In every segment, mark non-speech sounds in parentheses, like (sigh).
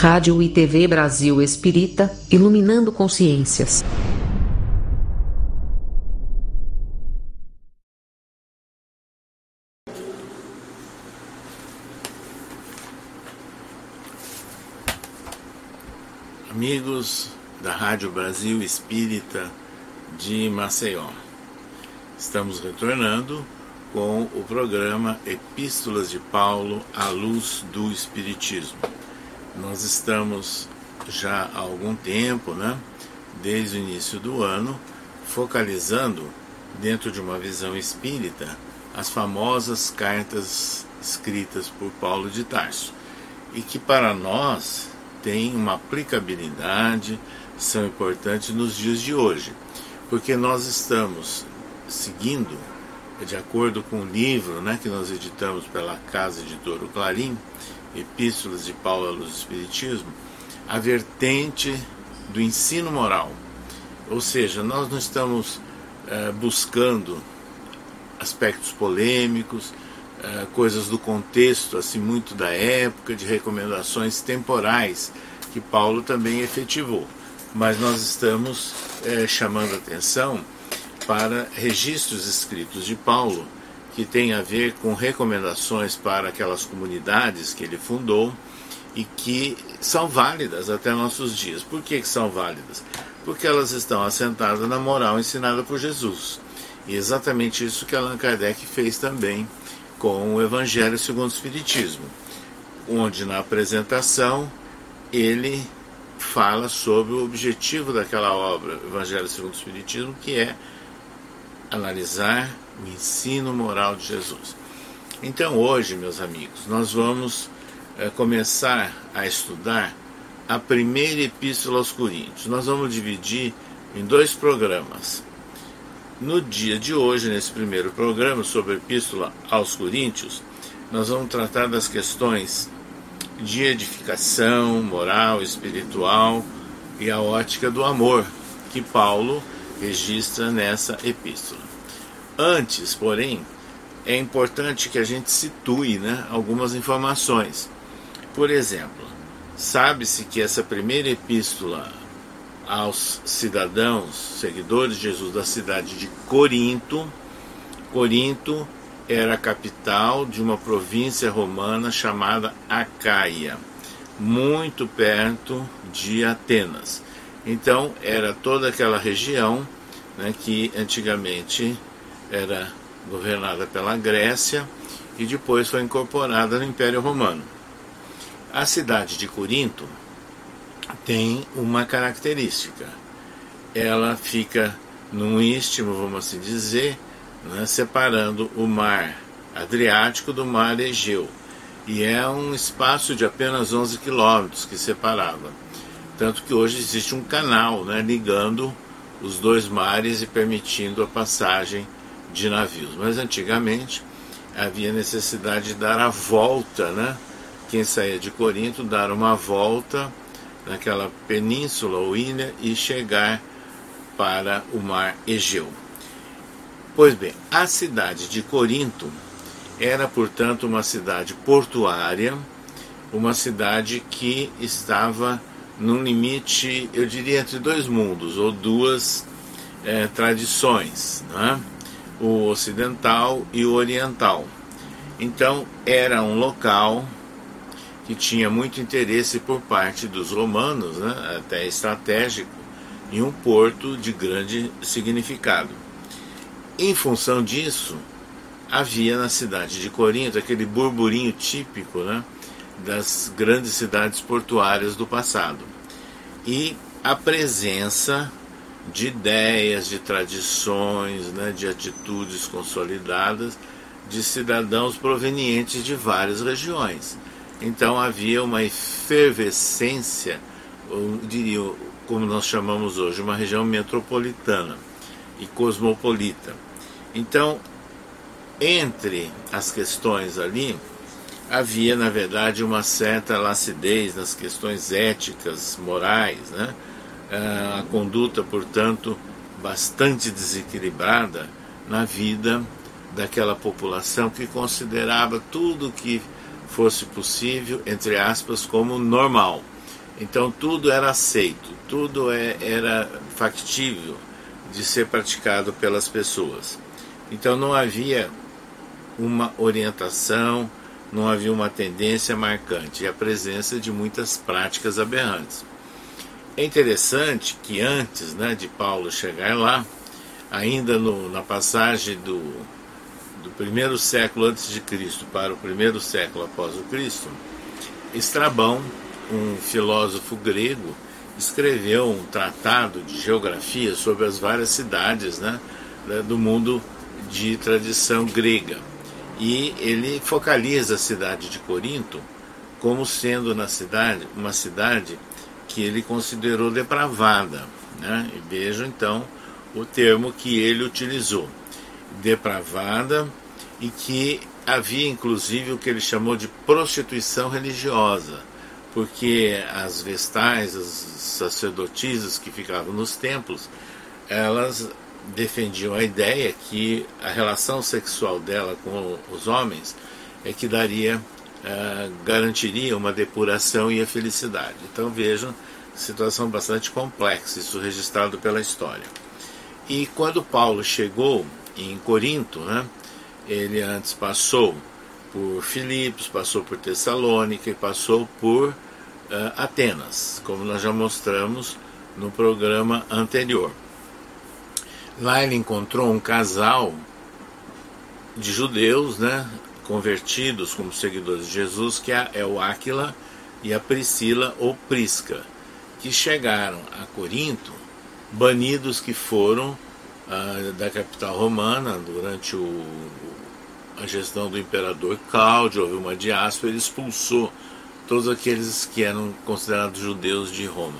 Rádio e TV Brasil Espírita, iluminando consciências. Amigos da Rádio Brasil Espírita de Maceió, estamos retornando com o programa Epístolas de Paulo à Luz do Espiritismo. Nós estamos já há algum tempo, né, desde o início do ano, focalizando, dentro de uma visão espírita, as famosas cartas escritas por Paulo de Tarso, e que para nós têm uma aplicabilidade, são importantes nos dias de hoje, porque nós estamos seguindo de acordo com o livro né, que nós editamos pela Casa Editora Clarim, Epístolas de Paulo do Espiritismo, a vertente do ensino moral. Ou seja, nós não estamos é, buscando aspectos polêmicos, é, coisas do contexto, assim, muito da época, de recomendações temporais que Paulo também efetivou. Mas nós estamos é, chamando atenção para registros escritos de Paulo, que tem a ver com recomendações para aquelas comunidades que ele fundou e que são válidas até nossos dias. Por que, que são válidas? Porque elas estão assentadas na moral ensinada por Jesus. E exatamente isso que Allan Kardec fez também com o Evangelho segundo o Espiritismo, onde na apresentação ele fala sobre o objetivo daquela obra, Evangelho segundo o Espiritismo, que é analisar o ensino moral de Jesus. Então, hoje, meus amigos, nós vamos é, começar a estudar a primeira epístola aos Coríntios. Nós vamos dividir em dois programas. No dia de hoje, nesse primeiro programa sobre a epístola aos Coríntios, nós vamos tratar das questões de edificação moral, espiritual e a ótica do amor que Paulo registra nessa epístola. Antes, porém, é importante que a gente situe né, algumas informações. Por exemplo, sabe-se que essa primeira epístola aos cidadãos, seguidores de Jesus da cidade de Corinto, Corinto era a capital de uma província romana chamada Acaia, muito perto de Atenas. Então, era toda aquela região né, que antigamente era governada pela Grécia e depois foi incorporada no Império Romano. A cidade de Corinto tem uma característica. Ela fica num istmo, vamos assim dizer, né, separando o mar Adriático do mar Egeu. E é um espaço de apenas 11 quilômetros que separava. Tanto que hoje existe um canal né, ligando os dois mares e permitindo a passagem de navios. Mas antigamente havia necessidade de dar a volta, né? Quem saía de Corinto, dar uma volta naquela península ou ilha e chegar para o mar Egeu. Pois bem, a cidade de Corinto era, portanto, uma cidade portuária, uma cidade que estava num limite, eu diria, entre dois mundos, ou duas é, tradições, né? o ocidental e o oriental. Então, era um local que tinha muito interesse por parte dos romanos, né? até estratégico, em um porto de grande significado. Em função disso, havia na cidade de Corinto aquele burburinho típico né? Das grandes cidades portuárias do passado e a presença de ideias, de tradições, né, de atitudes consolidadas de cidadãos provenientes de várias regiões. Então havia uma efervescência, diria, como nós chamamos hoje, uma região metropolitana e cosmopolita. Então, entre as questões ali, havia, na verdade, uma certa lacidez nas questões éticas, morais, né? Ah, a conduta, portanto, bastante desequilibrada na vida daquela população que considerava tudo que fosse possível, entre aspas, como normal. Então tudo era aceito, tudo é, era factível de ser praticado pelas pessoas. Então não havia uma orientação, não havia uma tendência marcante e a presença de muitas práticas aberrantes. É interessante que antes né, de Paulo chegar lá, ainda no, na passagem do, do primeiro século antes de Cristo para o primeiro século após o Cristo, Estrabão, um filósofo grego, escreveu um tratado de geografia sobre as várias cidades né, do mundo de tradição grega. E ele focaliza a cidade de Corinto como sendo na cidade uma cidade que ele considerou depravada. Né? E vejam então o termo que ele utilizou: depravada, e que havia inclusive o que ele chamou de prostituição religiosa, porque as vestais, as sacerdotisas que ficavam nos templos, elas defendiam a ideia que a relação sexual dela com os homens é que daria, uh, garantiria uma depuração e a felicidade. Então vejam, situação bastante complexa, isso registrado pela história. E quando Paulo chegou em Corinto, né, ele antes passou por Filipos, passou por Tessalônica e passou por uh, Atenas, como nós já mostramos no programa anterior. Lá ele encontrou um casal de judeus, né, convertidos como seguidores de Jesus, que é, é o Áquila e a Priscila ou Prisca, que chegaram a Corinto, banidos que foram ah, da capital romana durante o, a gestão do imperador Cláudio, houve uma diáspora, ele expulsou todos aqueles que eram considerados judeus de Roma.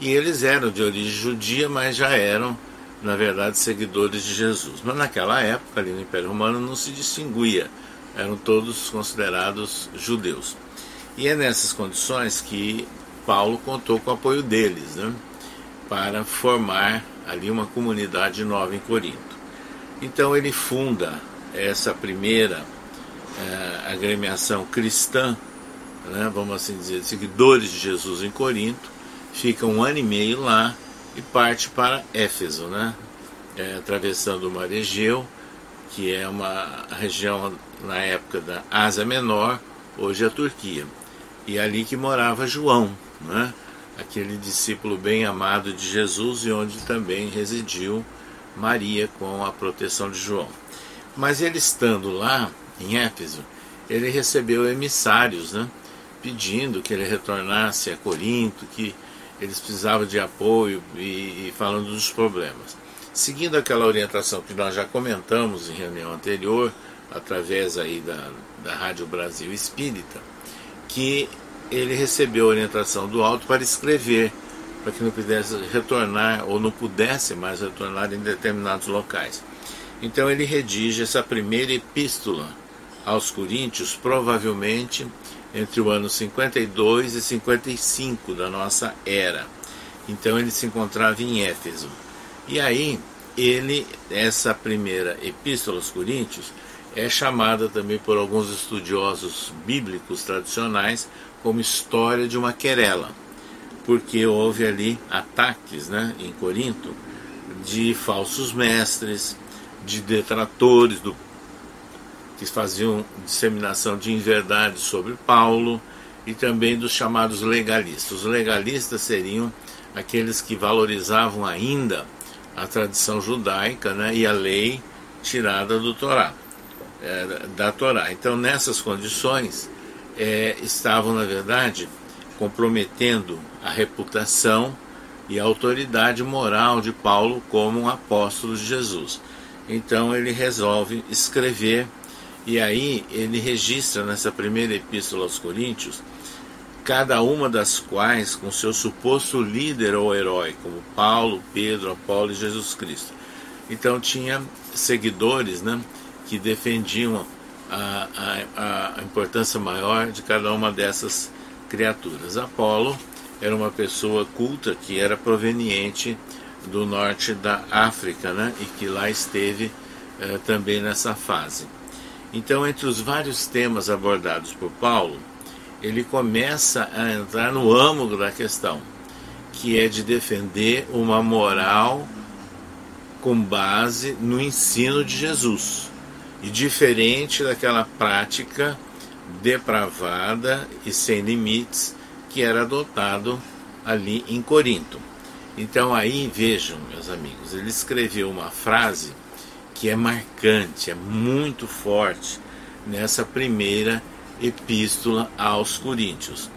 E eles eram de origem judia, mas já eram na verdade, seguidores de Jesus. Mas naquela época, ali no Império Romano, não se distinguia, eram todos considerados judeus. E é nessas condições que Paulo contou com o apoio deles, né, para formar ali uma comunidade nova em Corinto. Então ele funda essa primeira eh, agremiação cristã, né, vamos assim dizer, seguidores de Jesus em Corinto, fica um ano e meio lá e parte para Éfeso, né? É, atravessando o Mar Egeu, que é uma região na época da Ásia Menor, hoje a Turquia. E é ali que morava João, né? aquele discípulo bem amado de Jesus e onde também residiu Maria com a proteção de João. Mas ele estando lá, em Éfeso, ele recebeu emissários, né? pedindo que ele retornasse a Corinto, que eles precisavam de apoio e, e falando dos problemas. Seguindo aquela orientação que nós já comentamos em reunião anterior, através aí da, da Rádio Brasil Espírita, que ele recebeu a orientação do alto para escrever, para que não pudesse retornar ou não pudesse mais retornar em determinados locais. Então ele redige essa primeira epístola aos Coríntios, provavelmente entre o ano 52 e 55 da nossa era. Então ele se encontrava em Éfeso. E aí, ele, essa primeira epístola aos Coríntios, é chamada também por alguns estudiosos bíblicos tradicionais como história de uma querela, porque houve ali ataques né, em Corinto de falsos mestres, de detratores do que faziam disseminação de inverdades sobre Paulo e também dos chamados legalistas. Os legalistas seriam aqueles que valorizavam ainda a tradição judaica né, e a lei tirada do Torá, é, da Torá. Então, nessas condições, é, estavam, na verdade, comprometendo a reputação e a autoridade moral de Paulo como um apóstolo de Jesus. Então, ele resolve escrever e aí ele registra nessa primeira epístola aos Coríntios, cada uma das quais com seu suposto líder ou herói, como Paulo, Pedro, Apolo e Jesus Cristo. Então tinha seguidores né, que defendiam a, a, a importância maior de cada uma dessas criaturas. Apolo era uma pessoa culta que era proveniente do norte da África né, e que lá esteve eh, também nessa fase. Então, entre os vários temas abordados por Paulo, ele começa a entrar no âmago da questão, que é de defender uma moral com base no ensino de Jesus e diferente daquela prática depravada e sem limites que era adotado ali em Corinto. Então aí vejam, meus amigos, ele escreveu uma frase que é marcante, é muito forte nessa primeira epístola aos Coríntios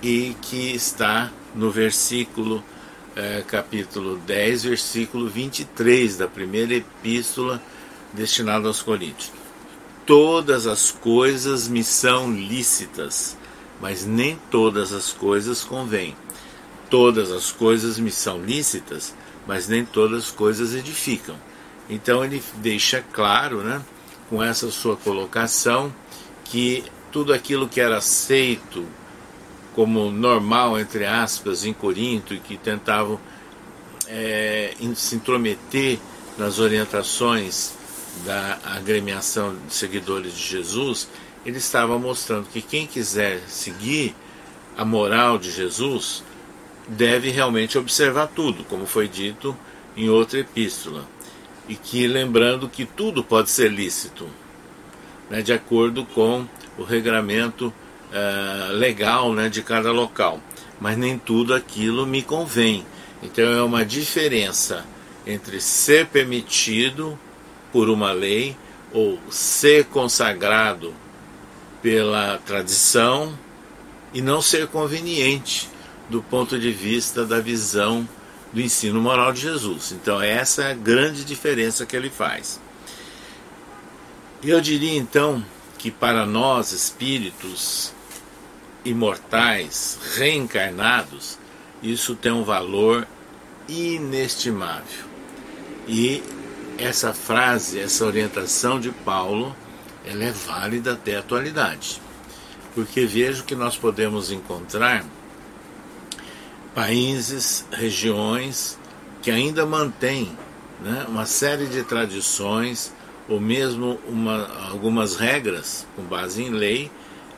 e que está no versículo é, capítulo 10, versículo 23 da primeira epístola destinada aos Coríntios. Todas as coisas me são lícitas, mas nem todas as coisas convêm. Todas as coisas me são lícitas, mas nem todas as coisas edificam. Então ele deixa claro, né, com essa sua colocação, que tudo aquilo que era aceito como normal, entre aspas, em Corinto e que tentavam é, se intrometer nas orientações da agremiação de seguidores de Jesus, ele estava mostrando que quem quiser seguir a moral de Jesus deve realmente observar tudo, como foi dito em outra epístola. E que lembrando que tudo pode ser lícito, né, de acordo com o regramento uh, legal né, de cada local. Mas nem tudo aquilo me convém. Então é uma diferença entre ser permitido por uma lei ou ser consagrado pela tradição e não ser conveniente do ponto de vista da visão do ensino moral de Jesus. Então essa é a grande diferença que ele faz. Eu diria então que para nós espíritos imortais, reencarnados, isso tem um valor inestimável. E essa frase, essa orientação de Paulo, ela é válida até a atualidade. Porque vejo que nós podemos encontrar países, regiões que ainda mantêm né, uma série de tradições ou mesmo uma, algumas regras com base em lei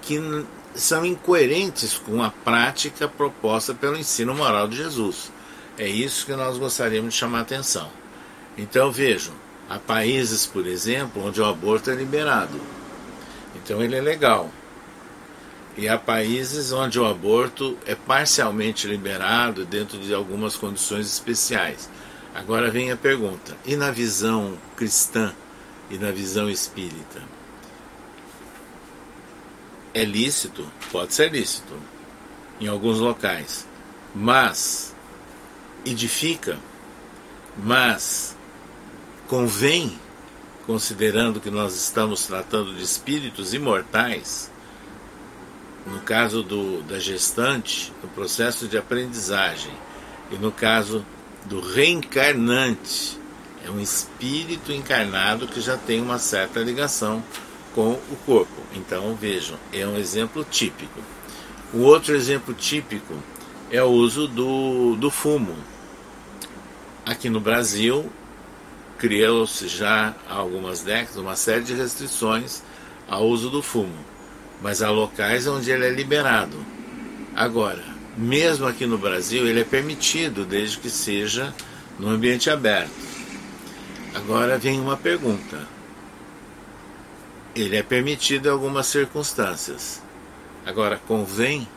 que são incoerentes com a prática proposta pelo ensino moral de Jesus. É isso que nós gostaríamos de chamar a atenção. Então vejam, há países, por exemplo, onde o aborto é liberado. Então ele é legal. E há países onde o aborto é parcialmente liberado dentro de algumas condições especiais. Agora vem a pergunta: e na visão cristã e na visão espírita? É lícito? Pode ser lícito em alguns locais, mas edifica, mas convém, considerando que nós estamos tratando de espíritos imortais, no caso do, da gestante, no processo de aprendizagem, e no caso do reencarnante, é um espírito encarnado que já tem uma certa ligação com o corpo. Então vejam, é um exemplo típico. O outro exemplo típico é o uso do, do fumo. Aqui no Brasil, criou-se já há algumas décadas uma série de restrições ao uso do fumo mas há locais onde ele é liberado. Agora, mesmo aqui no Brasil, ele é permitido desde que seja no ambiente aberto. Agora vem uma pergunta. Ele é permitido em algumas circunstâncias. Agora, convém,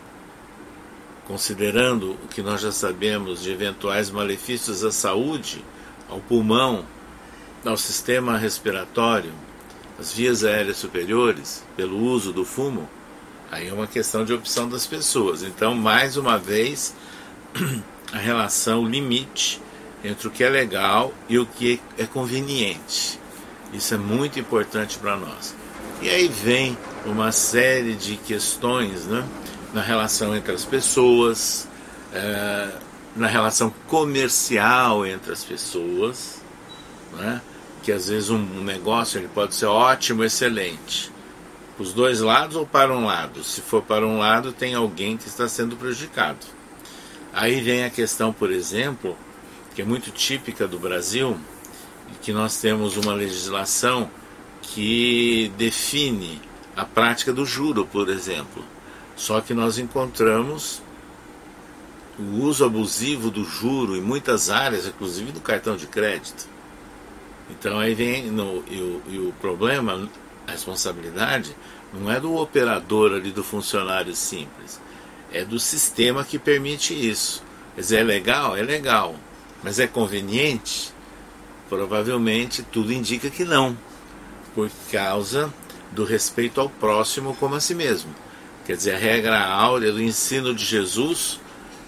considerando o que nós já sabemos de eventuais malefícios à saúde, ao pulmão, ao sistema respiratório, as vias aéreas superiores pelo uso do fumo, aí é uma questão de opção das pessoas. Então, mais uma vez, (clears throat) a relação limite entre o que é legal e o que é conveniente. Isso é muito importante para nós. E aí vem uma série de questões né, na relação entre as pessoas, é, na relação comercial entre as pessoas. Né? Que às vezes um negócio ele pode ser ótimo, excelente, os dois lados ou para um lado. Se for para um lado, tem alguém que está sendo prejudicado. Aí vem a questão, por exemplo, que é muito típica do Brasil, que nós temos uma legislação que define a prática do juro, por exemplo. Só que nós encontramos o uso abusivo do juro em muitas áreas, inclusive do cartão de crédito. Então aí vem no, e, o, e o problema, a responsabilidade, não é do operador ali, do funcionário simples, é do sistema que permite isso. Quer dizer, é legal? É legal. Mas é conveniente? Provavelmente tudo indica que não, por causa do respeito ao próximo como a si mesmo. Quer dizer, a regra áurea do ensino de Jesus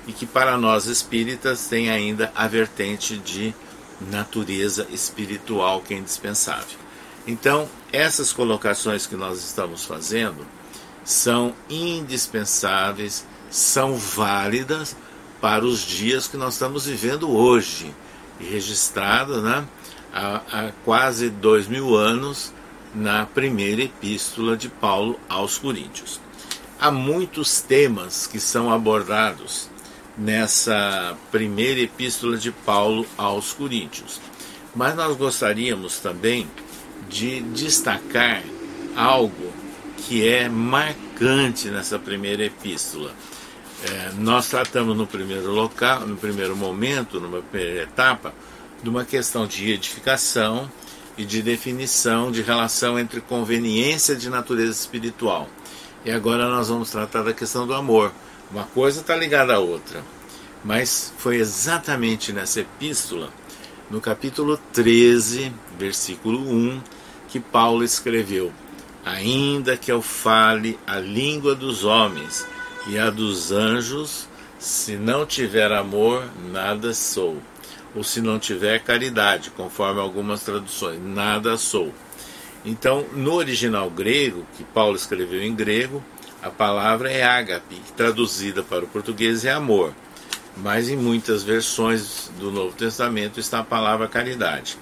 e que para nós espíritas tem ainda a vertente de natureza espiritual que é indispensável. Então, essas colocações que nós estamos fazendo são indispensáveis, são válidas para os dias que nós estamos vivendo hoje, registrado né, há, há quase dois mil anos na primeira epístola de Paulo aos Coríntios. Há muitos temas que são abordados nessa primeira epístola de Paulo aos Coríntios. Mas nós gostaríamos também de destacar algo que é marcante nessa primeira epístola. É, nós tratamos no primeiro local, no primeiro momento, numa primeira etapa, de uma questão de edificação e de definição de relação entre conveniência de natureza espiritual. E agora nós vamos tratar da questão do amor uma coisa está ligada à outra. Mas foi exatamente nessa epístola, no capítulo 13, versículo 1, que Paulo escreveu: Ainda que eu fale a língua dos homens e a dos anjos, se não tiver amor, nada sou. Ou se não tiver caridade, conforme algumas traduções, nada sou. Então, no original grego, que Paulo escreveu em grego, a palavra é ágape, traduzida para o português é amor, mas em muitas versões do Novo Testamento está a palavra caridade.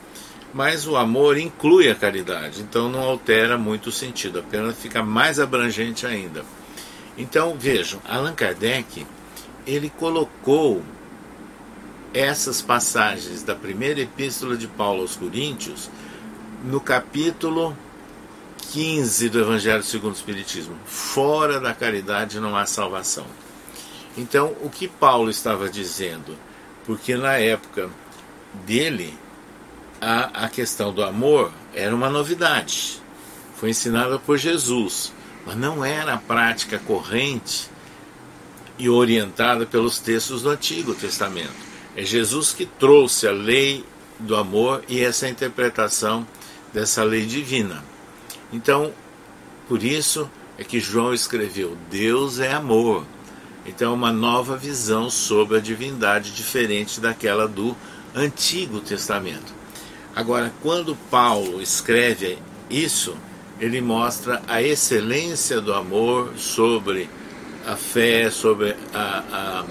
Mas o amor inclui a caridade, então não altera muito o sentido, apenas fica mais abrangente ainda. Então vejam, Allan Kardec ele colocou essas passagens da primeira epístola de Paulo aos Coríntios no capítulo 15 do Evangelho segundo o Espiritismo. Fora da caridade não há salvação. Então, o que Paulo estava dizendo? Porque na época dele, a, a questão do amor era uma novidade. Foi ensinada por Jesus, mas não era a prática corrente e orientada pelos textos do Antigo Testamento. É Jesus que trouxe a lei do amor e essa interpretação dessa lei divina. Então, por isso é que João escreveu: Deus é amor. Então, é uma nova visão sobre a divindade diferente daquela do Antigo Testamento. Agora, quando Paulo escreve isso, ele mostra a excelência do amor sobre a fé, sobre a, a,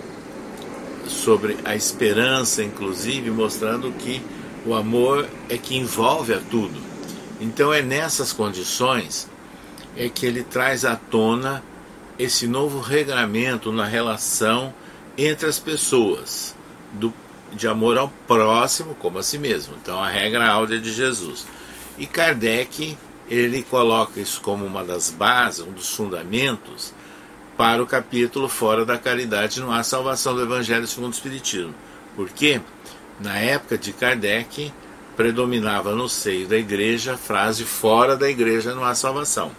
sobre a esperança, inclusive, mostrando que o amor é que envolve a tudo. Então é nessas condições é que ele traz à tona esse novo regramento na relação entre as pessoas, do, de amor ao próximo como a si mesmo. Então a regra áurea de Jesus. E Kardec ele coloca isso como uma das bases, um dos fundamentos para o capítulo Fora da Caridade não há salvação do Evangelho segundo o Espiritismo. Porque na época de Kardec predominava no seio da igreja a frase fora da igreja não há salvação.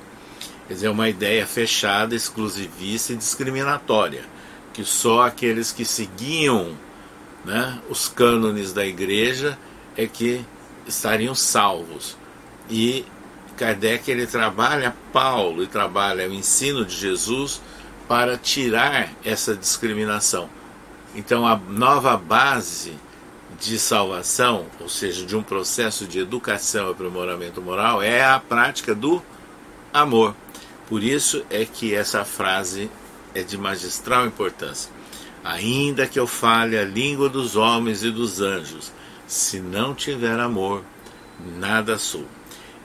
Quer dizer, uma ideia fechada, exclusivista e discriminatória, que só aqueles que seguiam né, os cânones da igreja é que estariam salvos. E Kardec ele trabalha Paulo e trabalha o ensino de Jesus para tirar essa discriminação. Então a nova base de salvação, ou seja, de um processo de educação e aprimoramento moral, é a prática do amor. Por isso é que essa frase é de magistral importância. Ainda que eu fale a língua dos homens e dos anjos, se não tiver amor, nada sou.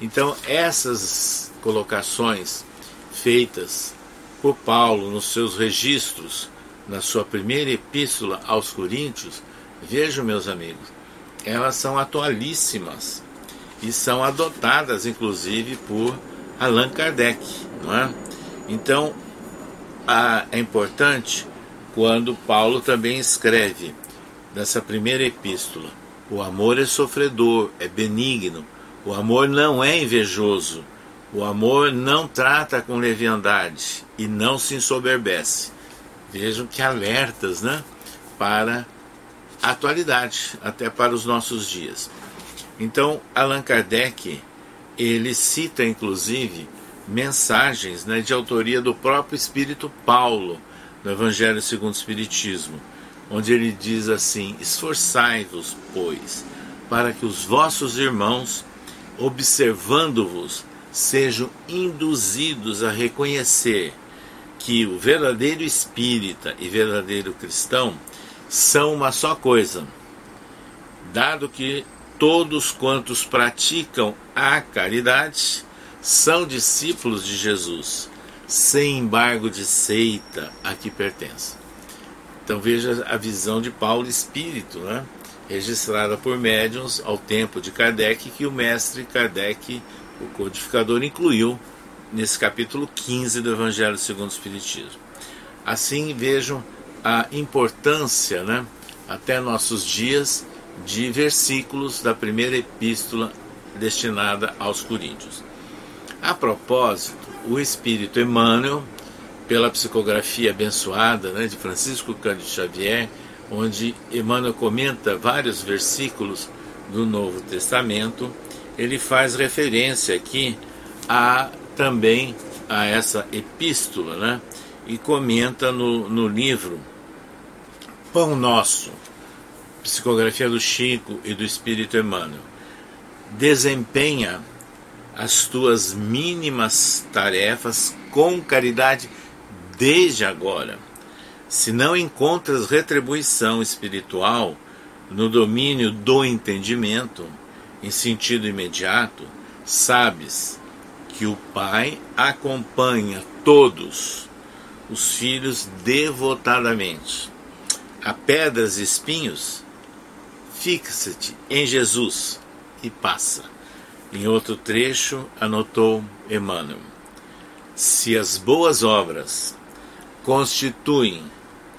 Então, essas colocações feitas por Paulo nos seus registros, na sua primeira epístola aos Coríntios, Vejam, meus amigos, elas são atualíssimas e são adotadas, inclusive, por Allan Kardec. Não é? Então, é importante quando Paulo também escreve nessa primeira epístola: o amor é sofredor, é benigno, o amor não é invejoso, o amor não trata com leviandade e não se ensoberbece. Vejam que alertas né, para a atualidade, até para os nossos dias. Então, Allan Kardec, ele cita inclusive mensagens né, de autoria do próprio Espírito Paulo, no Evangelho segundo o Espiritismo, onde ele diz assim: Esforçai-vos, pois, para que os vossos irmãos, observando-vos, sejam induzidos a reconhecer que o verdadeiro espírita e verdadeiro cristão são uma só coisa, dado que todos quantos praticam a caridade são discípulos de Jesus, sem embargo de seita a que pertence. Então veja a visão de Paulo espírito, né? registrada por médiuns ao tempo de Kardec, que o mestre Kardec, o codificador, incluiu nesse capítulo 15 do Evangelho segundo o Espiritismo. Assim vejam a importância, né, até nossos dias, de versículos da primeira epístola destinada aos Coríntios. A propósito, o Espírito Emmanuel, pela psicografia abençoada né, de Francisco Cândido Xavier, onde Emmanuel comenta vários versículos do Novo Testamento, ele faz referência aqui a também a essa epístola, né? E comenta no, no livro Pão Nosso, psicografia do Chico e do Espírito Emmanuel. Desempenha as tuas mínimas tarefas com caridade desde agora. Se não encontras retribuição espiritual no domínio do entendimento, em sentido imediato, sabes que o Pai acompanha todos os filhos devotadamente. A pedras e espinhos, fixa-te em Jesus e passa. Em outro trecho, anotou Emmanuel: Se as boas obras constituem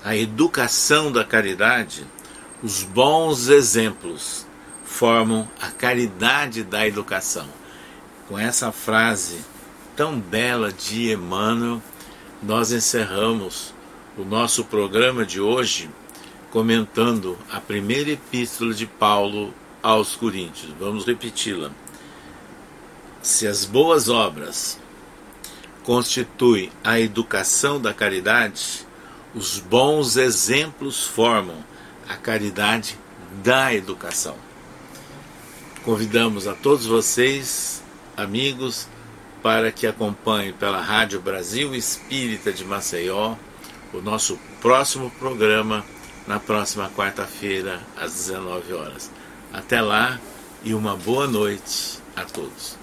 a educação da caridade, os bons exemplos formam a caridade da educação. Com essa frase tão bela de Emmanuel, nós encerramos o nosso programa de hoje comentando a primeira epístola de Paulo aos Coríntios. Vamos repeti-la se as boas obras constituem a educação da caridade, os bons exemplos formam a caridade da educação. Convidamos a todos vocês, amigos, para que acompanhem pela Rádio Brasil Espírita de Maceió o nosso próximo programa na próxima quarta-feira às 19 horas. Até lá e uma boa noite a todos.